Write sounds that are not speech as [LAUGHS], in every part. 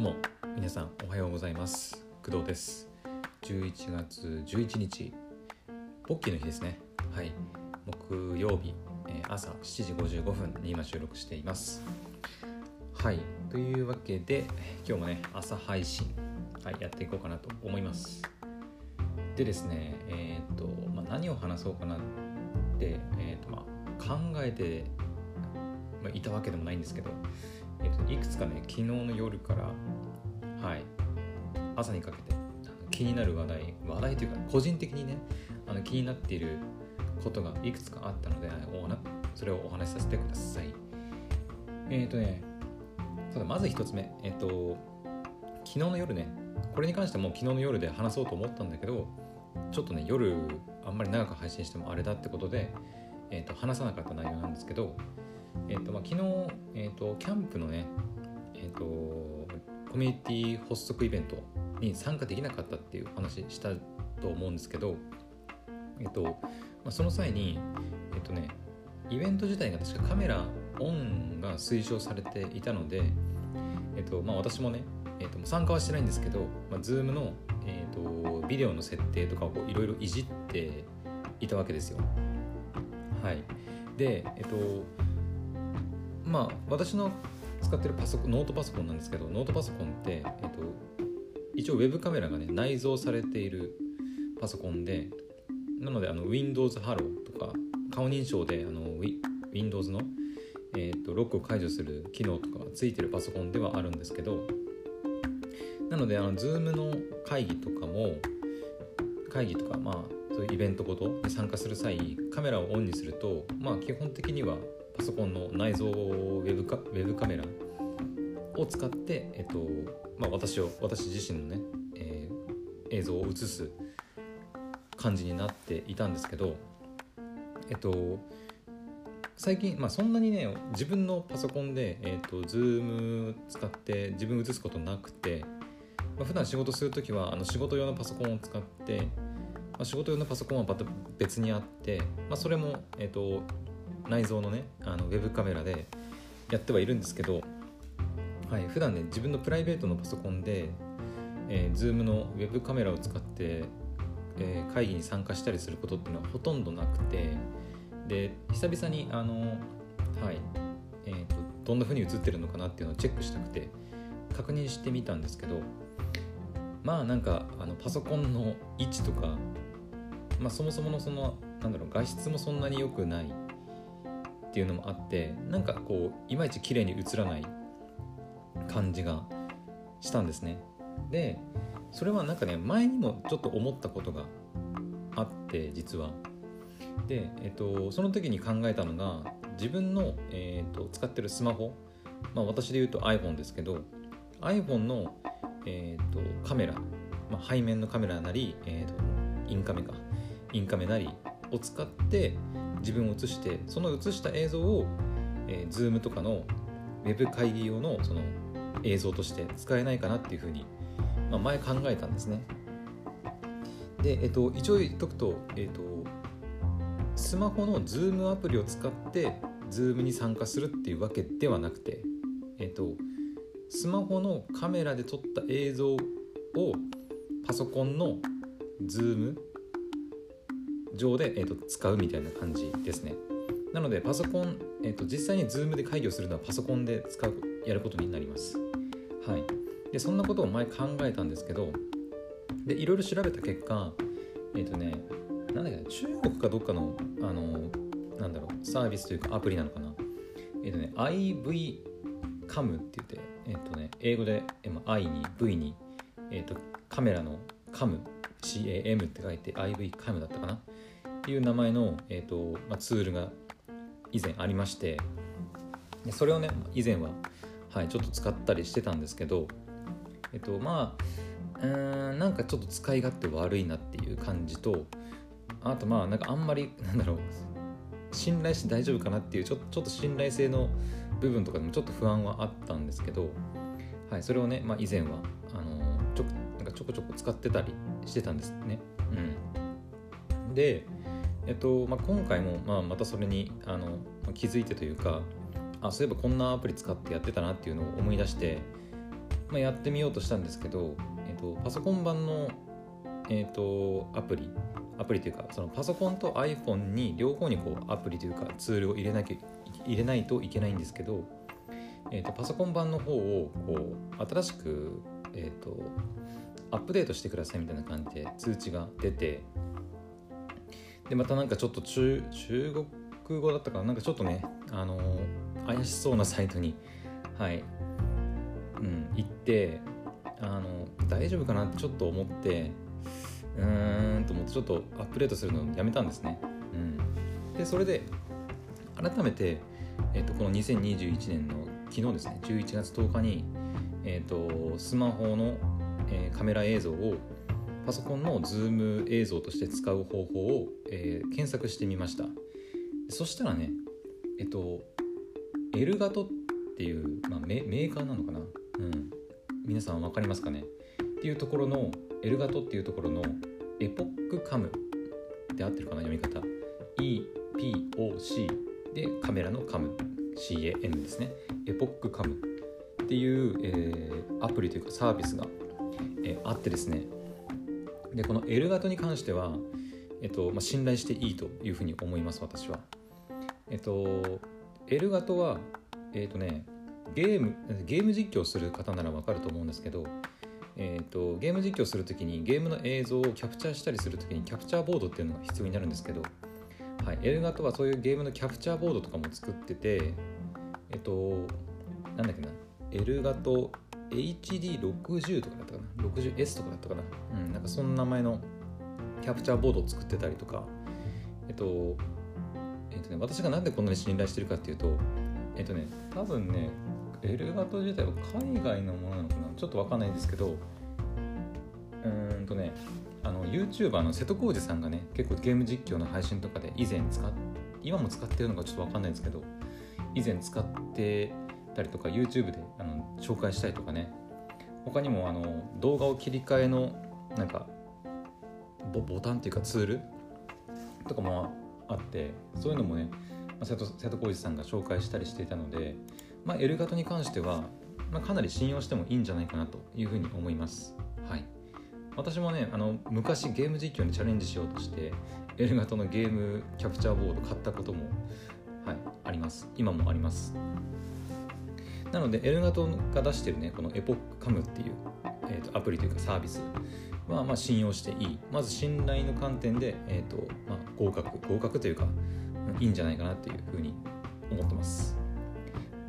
うも皆さんおはようございます。工藤です。11月11日ポッキーの日ですね。はい。木曜日、え朝7時55分に今収録しています。はい。というわけで今日もね朝配信、はい、やっていこうかなと思います。でですねえっ、と、まあ、何を話そうかなって、えーとまあ、考えて、いたわけでもないんですけどえーといくつかね昨日の夜からはい。朝にかけて。気になる話題。話題というか個人的にねあの気になっていることがいくつかあったのでおなそれをお話しさせてください。えっ、とねただまず一つ目。えっ、と昨日の夜ねこれに関してはもう昨日の夜で話そうと思ったんだけどちょっとね夜あんまり長く配信してもあれだってことで、えー、と話さなかった内容なんですけどえーとまあ、昨日、えーと、キャンプのね、えーと、コミュニティ発足イベントに参加できなかったっていう話したと思うんですけど、えーとまあ、その際に、えーとね、イベント自体が確かカメラオンが推奨されていたので、えーとまあ、私もね、えー、と参加はしてないんですけど、まあ、Zoom の、えー、とビデオの設定とかをいろいろいじっていたわけですよ。はい、で、えっ、とまあ私の使ってるパソコンノートパソコンなんですけどノートパソコンって、えっと、一応ウェブカメラがね内蔵されているパソコンでなのであの Windows Hello とか顔認証であの Windows の、えっと、ロックを解除する機能とかがついてるパソコンではあるんですけどなのであの Zoom の会議とかも会議とかまあそういうイベントごとに参加する際カメラをオンにするとまあ基本的にはパソコンの内蔵ウェブカウェブカメラを使って、えっとまあ、私を私自身のね、えー映像を映す感じになっていたんですけどえっと最近、まあ、そんなにね自分のパソコンで、えっと、Zoom 使って自分映すことなくて、まあ、普段仕事する時はあの仕事用のパソコンを使って、まあ、仕事用のパソコンはまた別にあって、まあ、それも、えっと、内蔵のねあのウェブカメラでやってはいるんですけど、はい、普段ね自分のプライベートのパソコンで、えー、Zoom のウェブカメラを使って、えー会議に参加したりすることっていうのはほとんどなくてで久々にあの、はいえーとどんな風に映ってるのかなっていうのをチェックしたくて確認してみたんですけどまあなんかあのパソコンの位置とか、まあ、そもそものそのなんだろう画質もそんなに良くないっていうのもあってなんかこういまいち綺麗に映らない感じがしたんですね。でそれはなんかね前にもちょっと思ったことがあって実は。で、えっと、その時に考えたのが自分の、えっと、使ってるスマホ、まあ、私で言うと iPhone ですけど iPhone の、えっと、カメラ、まあ、背面のカメラなり、えっと、インカメかインカメなりを使って自分を映してその映した映像を、えー、Zoom とかのウェブ会議用のその映像として使えないかなっていうふうに、まあ、前考えたんですね。で、えっと、一応言っとくと、えっと、スマホの Zoom アプリを使って Zoom に参加するっていうわけではなくて、えっと、スマホのカメラで撮った映像をパソコンの Zoom 上で、えー、と使うみたいな感じですね。なのでパソコン、えー、と実際に Zoom で会議をするのはパソコンで使うやることになります。はい。でそんなことを前考えたんですけどでいろいろ調べた結果えっ、とねなんだっけ中国かどっかのあのなんだろうサービスというかアプリなのかなえっ、とね IV カムって言ってえっ、とね英語で、まあ I に V に、えっとカメラのカム CAM って書いて IV カムだったかなっていう名前の、えーとまあ、ツールが以前ありましてでそれをね以前は、はい、ちょっと使ったりしてたんですけどえっ、とまあうーんなんかちょっと使い勝手悪いなっていう感じとあとまあなんかあんまりなんだろう信頼して大丈夫かなっていうちょちょっと信頼性の部分とかでもちょっと不安はあったんですけど、はい、それをね、まあ、以前はあのちょなんかちょこちょこ使ってたりしてたんですね。うん、で、えっとまあ、今回も、まあ、またそれにあの気づいてというかあそういえばこんなアプリ使ってやってたなっていうのを思い出してまあ、やってみようとしたんですけど、えーと、パソコン版の、えーと、アプリアプリというかそのパソコンと iPhone に両方にこうアプリというかツールを入れなきゃ入れないといけないんですけど、えーと、パソコン版の方をこう新しく、えー、とアップデートしてくださいみたいな感じで通知が出てでまたなんかちょっと中中国語だったかな？なんかちょっとねあの怪しそうなサイトにはいうん、行ってあの大丈夫かな？ってちょっと思ってうーんと思ってちょっとアップデートするのをやめたんですね。うん、でそれで改めて、えーと、この2021年の昨日ですね11月10日に、えーと、スマホの、えー、カメラ映像をパソコンの Zoom 映像として使う方法を、えー、検索してみました。そしたらねえっ、と Elgato っていう、まあ、メーカーなのかな？うん、皆さん分かりますかね？っていうところの Elgato っていうところの EpocCam で合ってるかな読み方。EPOC でカメラのカム。CAM ですね。エポックカムっていう、えー、アプリというかサービスが、えー、あってですね。でこのエルガトに関しては、えっとまあ、信頼していいというふうに思います私は。えっとエルガトはえっとねゲームゲーム実況する方ならわかると思うんですけど、えーと、ゲーム実況するときにゲームの映像をキャプチャーしたりするときにキャプチャーボードっていうのが必要になるんですけど、はい、エルガとはそういうゲームのキャプチャーボードとかも作っててえっ、となんだっけなエルガと HD60 とかだったかな？60S とかだったかな？うんなんかそんな名前のキャプチャーボードを作ってたりとかえっとえっとね私がなんでこんなに信頼してるかっていうとえっとね多分ねエルガト自体は海外のものなのかな？ちょっとわかんないんですけどうーんとねあの YouTuber の瀬戸康史さんがね結構ゲーム実況の配信とかで以前使っ今も使ってるのかちょっとわかんないんですけど以前使ってたりとか YouTube であの紹介したりとかね。他にもあの動画を切り替えのなんかボボタンっていうかツールとかもあってそういうのもね瀬戸瀬戸康史さんが紹介したりしていたのでまあ、エルガトに関しては、まあ、かなり信用してもいいんじゃないかなというふうに思います。はい、私もねあの昔ゲーム実況にチャレンジしようとしてエルガトのゲームキャプチャーボード買ったことも、はい、あります。今もあります。なのでエルガトが出してるねこのエポックカムっていう、えーと、アプリというかサービスはまあ信用していい。まず信頼の観点で、えーとまあ、合格。合格というかいいんじゃないかなっていうふうに思ってます。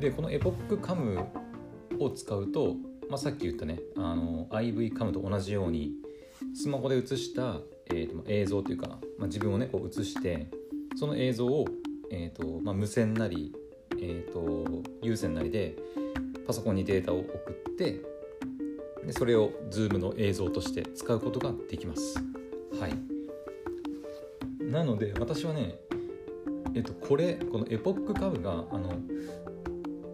でこのエポックカムを使うと、まあ、さっき言ったねあの IV カムと同じようにスマホで映した、えーと、映像というか、まあ、自分をねこう映してその映像を、えーとまあ、無線なり、えーと、有線なりでパソコンにデータを送ってでそれを Zoom の映像として使うことができます。はい、なので私はね、えっと、これこのエポックカムがあの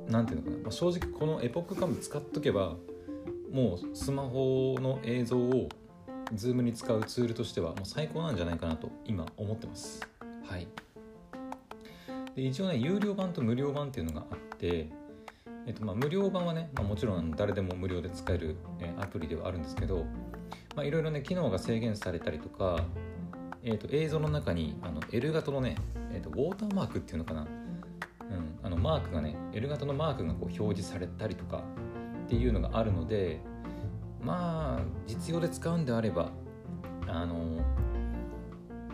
何ていうのかな、まあ、正直このエポックカム使っとけばもうスマホの映像を Zoom に使うツールとしてはもう最高なんじゃないかなと今思ってます。はい、で一応ね有料版と無料版っていうのがあって、えっと、まあ無料版はね、まあ、もちろん誰でも無料で使える、えアプリではあるんですけどいろいろね機能が制限されたりとか、えっと、映像の中にあの L 型のね、えっと、ウォーターマークっていうのかな。うん、あのマークがね L 型のマークがこう表示されたりとかっていうのがあるのでまあ実用で使うんであればあの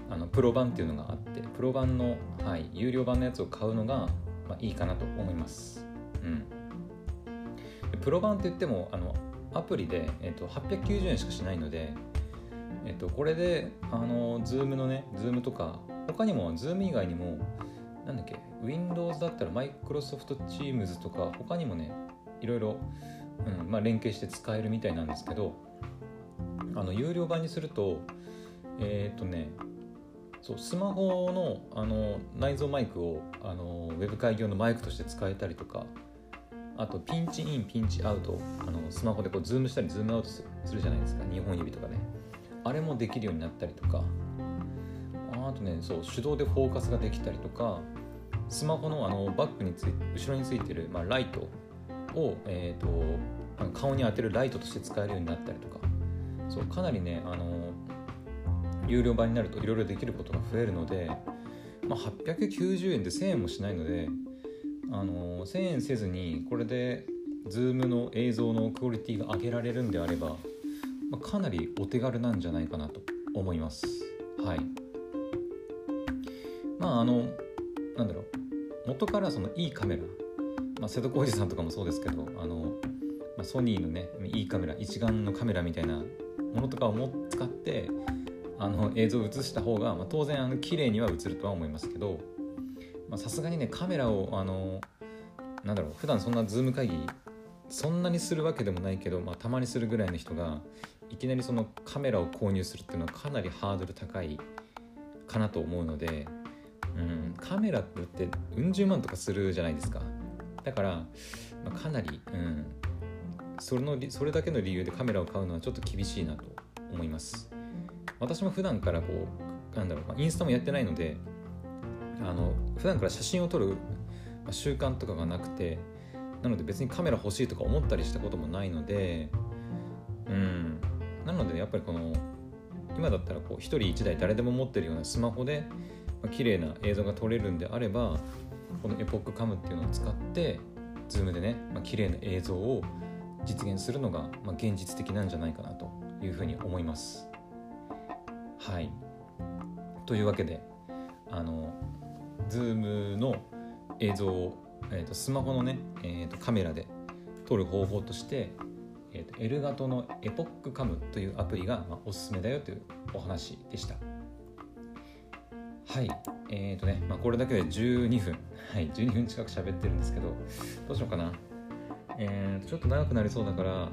あのプロ版っていうのがあっプロ版の、はい、有料版のやつを買うのが、まあ、いいかなと思います、うん、プロ版って言ってもあのアプリで、えっと、890円しかしないので、えっと、これであの Zoom のね Zoom とか他にも Zoom 以外にもなんだっけ Windows だったら Microsoft Teams とか他にもねいろいろ、うんまあ、連携して使えるみたいなんですけどあの有料版にするとえっ、とねそうスマホのあの内蔵マイクをあのウェブ会議用のマイクとして使えたりとかあとピンチインピンチアウトあのスマホでこうズームしたりズームアウトするじゃないですか2本指とかね。あれもできるようになったりとか。あとねそう手動でフォーカスができたりとかスマホのあのバックについ後ろについてる、まあ、ライトを、えーと、顔に当てるライトとして使えるようになったりとか。そうかなりねあの有料版になるといろいろできることが増えるので、まあ、890円で1000円もしないのであの1000円せずにこれで Zoom の映像のクオリティが上げられるんであれば、まあ、かなりお手軽なんじゃないかなと思います。はい。まああのなんだろう。元からそのいいカメラ、まあ、瀬戸康史さんとかもそうですけどあの、まあ、ソニーのねいいカメラ一眼のカメラみたいなものとかをも使ってあの映像を映した方が、まあ、当然あの綺麗には映るとは思いますけどさすがにねカメラをあのなんだろう普段そんなズーム会議そんなにするわけでもないけど、まあ、たまにするぐらいの人がいきなりそのカメラを購入するっていうのはかなりハードル高いかなと思うので、うん、カメラってうん十万とかするじゃないですか。だから、まあ、かなり、うん、それのそれだけの理由でカメラを買うのはちょっと厳しいなと思います。私も普段からこうなんだろう、まあ、インスタもやってないのであの普段から写真を撮る習慣とかがなくてなので別にカメラ欲しいとか思ったりしたこともないのでうんなのでやっぱりこの今だったらこう1人1台誰でも持ってるようなスマホで、まあ、綺麗な映像が撮れるんであればこの EpocCam っていうのを使って Zoom でね、まあ、綺麗な映像を実現するのが、まあ、現実的なんじゃないかなというふうに思います。はい。というわけであのズームの映像を、えーと、スマホのね、えーと、カメラで撮る方法として、えーと、 Elgato の EpocCam というアプリが、まあ、おすすめだよというお話でした。はい。えーとね、まあ、これだけで12分。はい。12分近く喋ってるんですけどどうしようかな。えーちょっと長くなりそうだから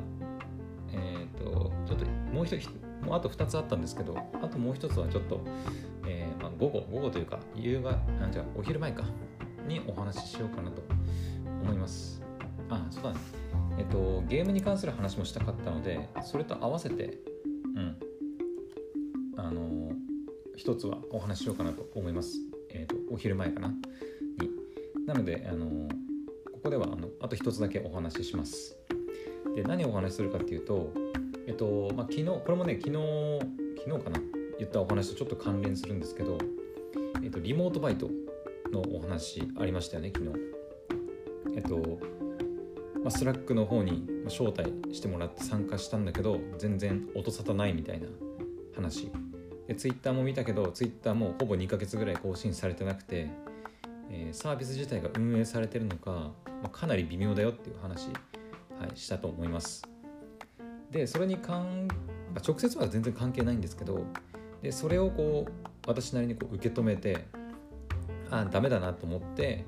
えっ、ー、とちょっともう一人もうあと2つあったんですけどあともう一つはちょっと、えーまあ、午後午後というか夕方なんじゃお昼前かにお話ししようかなと思います。あそうだね。えっとゲームに関する話もしたかったのでそれと合わせてうん。あの一つはお話ししようかなと思います。えっとお昼前かな？に。なのであのここではあのあと一つだけお話しします。で何をお話しするかっていうとえっと、まあ、昨日、これもね、昨日、昨日かな、言ったお話とちょっと関連するんですけど、えっと、リモートバイトのお話ありましたよね、昨日。えっと、まあ、 Slack の方に招待してもらって参加したんだけど、全然音沙汰ないみたいな話。で、ツイッターも見たけど、ツイッターもほぼ2ヶ月ぐらい更新されてなくて、えー、サービス自体が運営されてるのか、まあ、かなり微妙だよっていう話、はい、したと思います。でそれに関直接は全然関係ないんですけどでそれをこう私なりにこう受け止めてあダメだなと思って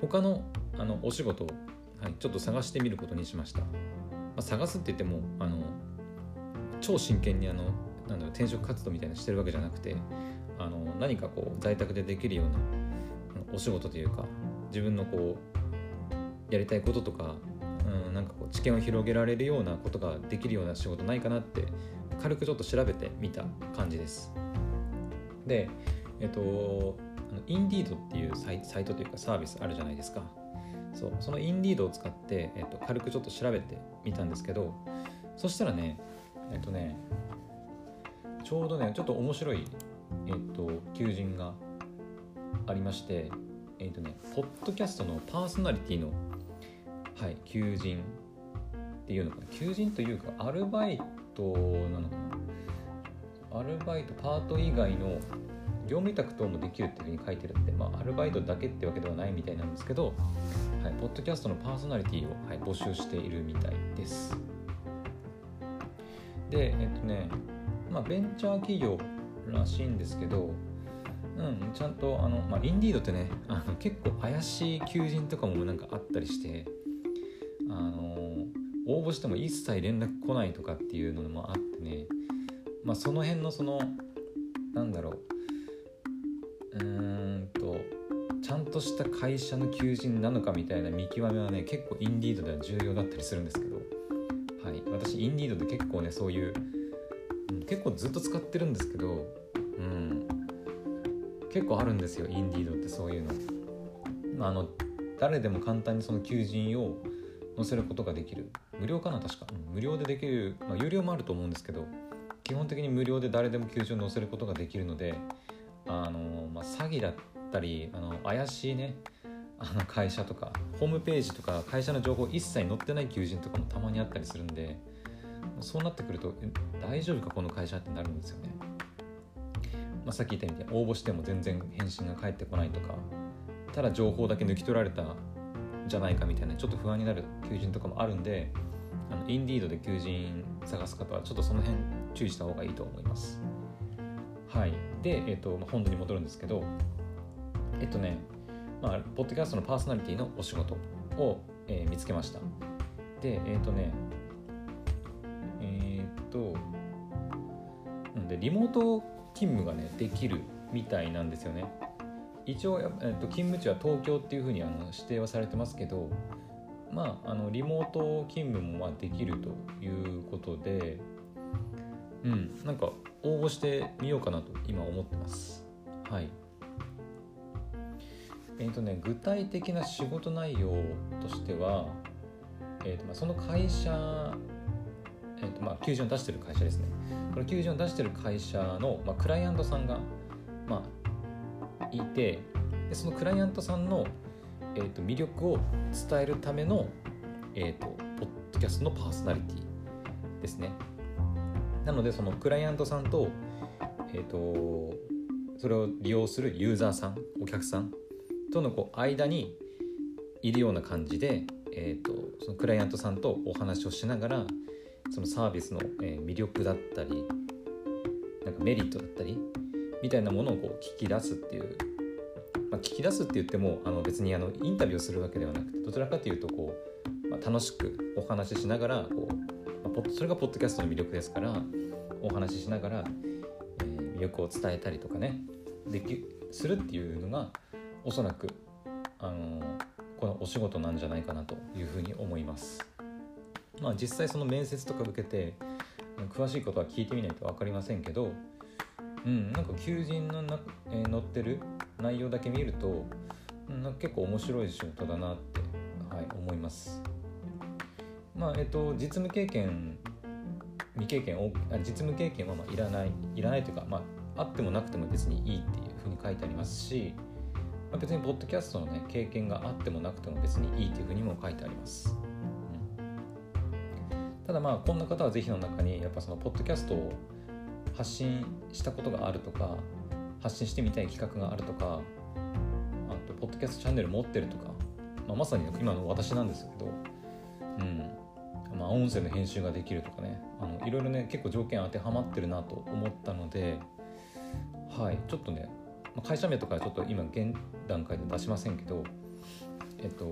他のあのお仕事を、はい、ちょっと探してみることにしました、まあ、探すって言ってもあの超真剣にあのなんだろう転職活動みたいなしてるわけじゃなくてあの何かこう在宅でできるようなお仕事というか自分のこうやりたいこととか、なんかこう知見を広げられるようなことができるような仕事ないかなって軽くちょっと調べてみた感じです。で、えっと、インディードっていうサイサイトというかサービスあるじゃないですか。そうそのインディードを使って、えっと、軽くちょっと調べてみたんですけどそしたらねえっとねちょうどねちょっと面白い、えっと、求人がありましてえっとねポッドキャストのパーソナリティのはい求人っていうのかな求人というかアルバイトなのかなアルバイトパート以外の業務委託等もできるっていうふうに書いてるんで、まあ、アルバイトだけってわけではないみたいなんですけど、はい、ポッドキャストのパーソナリティを、はい、募集しているみたいです。で、えっとね、まあ、ベンチャー企業らしいんですけど、うん、ちゃんとあの、まあ、インディードってねあの結構怪しい求人とかもなんかあったりしてあの応募しても一切連絡来ないとかっていうのもあってね。まあその辺のそのなんだろう。うーんとちゃんとした会社の求人なのかみたいな見極めはね結構インディードでは重要だったりするんですけど。はい。私インディードで結構ねそういう、うん、結構ずっと使ってるんですけどうん。結構あるんですよインディードってそういうの。あの誰でも簡単にその求人を載せることができる。無料かな？確か、無料でできる、まあ、有料もあると思うんですけど基本的に無料で誰でも求人を載せることができるのであの、まあ、詐欺だったりあの怪しいねあの会社とかホームページとか会社の情報一切載ってない求人とかもたまにあったりするんでそうなってくると大丈夫か？この会社ってなるんですよね、まあ、さっき言ったように応募しても全然返信が返ってこないとかただ情報だけ抜き取られたじゃないかみたいなちょっと不安になる求人とかもあるんであのインディードで求人探す方はちょっとその辺注意した方がいいと思いますはいで、えっとまあ、本題に戻るんですけどえっとねまあ、ポッドキャストのパーソナリティのお仕事を、えー見つけました。で、えっ、とね、えっ、と、なんで、リモート勤務がね、できるみたいなんですよね。一応、えー、と勤務地は東京っていうふうにあの指定はされてますけど、まあ、あのリモート勤務もまあできるということで、うん、なんか応募してみようかなと今思ってます。はい。えーとね、具体的な仕事内容としては、えーとまあ、その会社、えーとまあ、求人を出してる会社ですねこの求人を出してる会社の、まあ、クライアントさんが、まあ、いてでそのクライアントさんの、えーと魅力を伝えるための、えーとポッドキャストのパーソナリティですね。なのでそのクライアントさんと,、えー、とそれを利用するユーザーさんお客さんとのこう間にいるような感じで、えー、とそのクライアントさんとお話をしながらそのサービスの、魅力だったりなんかメリットだったりみたいなものをこう聞き出すっていう、まあ、聞き出すって言ってもあの別にあのインタビューするわけではなくてどちらかというとこう、まあ、楽しくお話ししながらこう、まあポッそれがポッドキャストの魅力ですからお話ししながら、えー魅力を伝えたりとかねできするっていうのがおそらくあのこのお仕事なんじゃないかなというふうに思います。まあ実際その面接とか受けて詳しいことは聞いてみないと分かりませんけど、うん、なんか求人のな、えー載ってる内容だけ見ると、なんか結構面白い仕事だなって、はい、思います。まあえっ、と実務経験未経験あ実務経験はまあいらないいらないというか、まあ、あってもなくても別にいいっていうふうに書いてありますし、まあ、別にポッドキャストのね経験があってもなくても別にいいっていうふうにも書いてあります、ただまあこんな方はぜひの中にやっぱそのポッドキャストを発信したことがあるとか発信してみたい企画があるとかあとポッドキャストチャンネル持ってるとか、まあ、まさに今の私なんですけどうん。まあ、音声の編集ができるとかね。あのいろいろね結構条件当てはまってるなと思ったのではい。ちょっとねまあ会社名とかはちょっと今現段階で出しませんけどえっと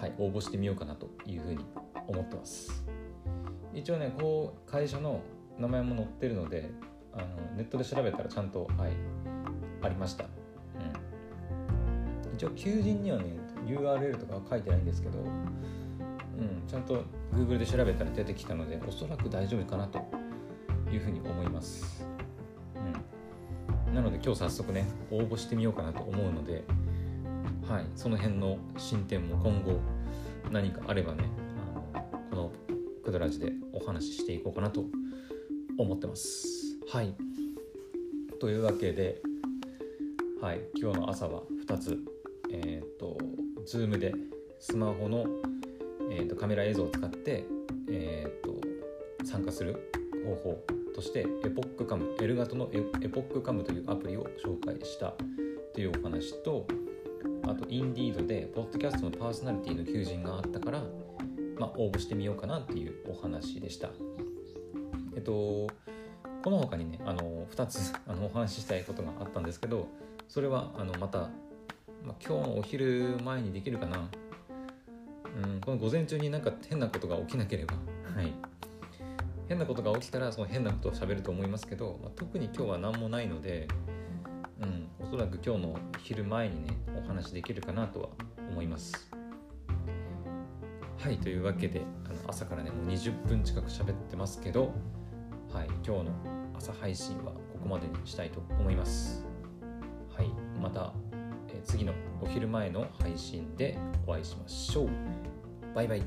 はい応募してみようかなというふうに思ってます。一応ねこう会社の名前も載ってるのであのネットで調べたらちゃんとはいありました、うん、一応求人にはね URL とかは書いてないんですけどうん、ちゃんと Google で調べたら出てきたのでおそらく大丈夫かなというふうに思います、うん、なので今日早速ね応募してみようかなと思うのではいその辺の進展も今後何かあればねあのこのクドラジでお話ししていこうかなと思ってます。はい。というわけではい。今日の朝は2つ。えっ、と Zoom でスマホのえー、とカメラ映像を使って、えー、と参加する方法としてエポックカムエルガトのエエポックカムというアプリを紹介したというお話とあとインディードでポッドキャストのパーソナリティの求人があったから、まあ、応募してみようかなっていうお話でした。えっとこの他にねあの2つ [LAUGHS] あのお話ししたいことがあったんですけどそれはあのまた、まあ、今日のお昼前にできるかなうん、この午前中になんか変なことが起きなければ、はい、変なことが起きたらその変なことを喋ると思いますけど、まあ、特に今日は何もないので、うん、おそらく今日の昼前にねお話できるかなとは思います。はいというわけであの朝からねもう20分近く喋ってますけど、はい、今日の朝配信はここまでにしたいと思います。はい、またえ次のお昼前の配信でお会いしましょう。バイバイ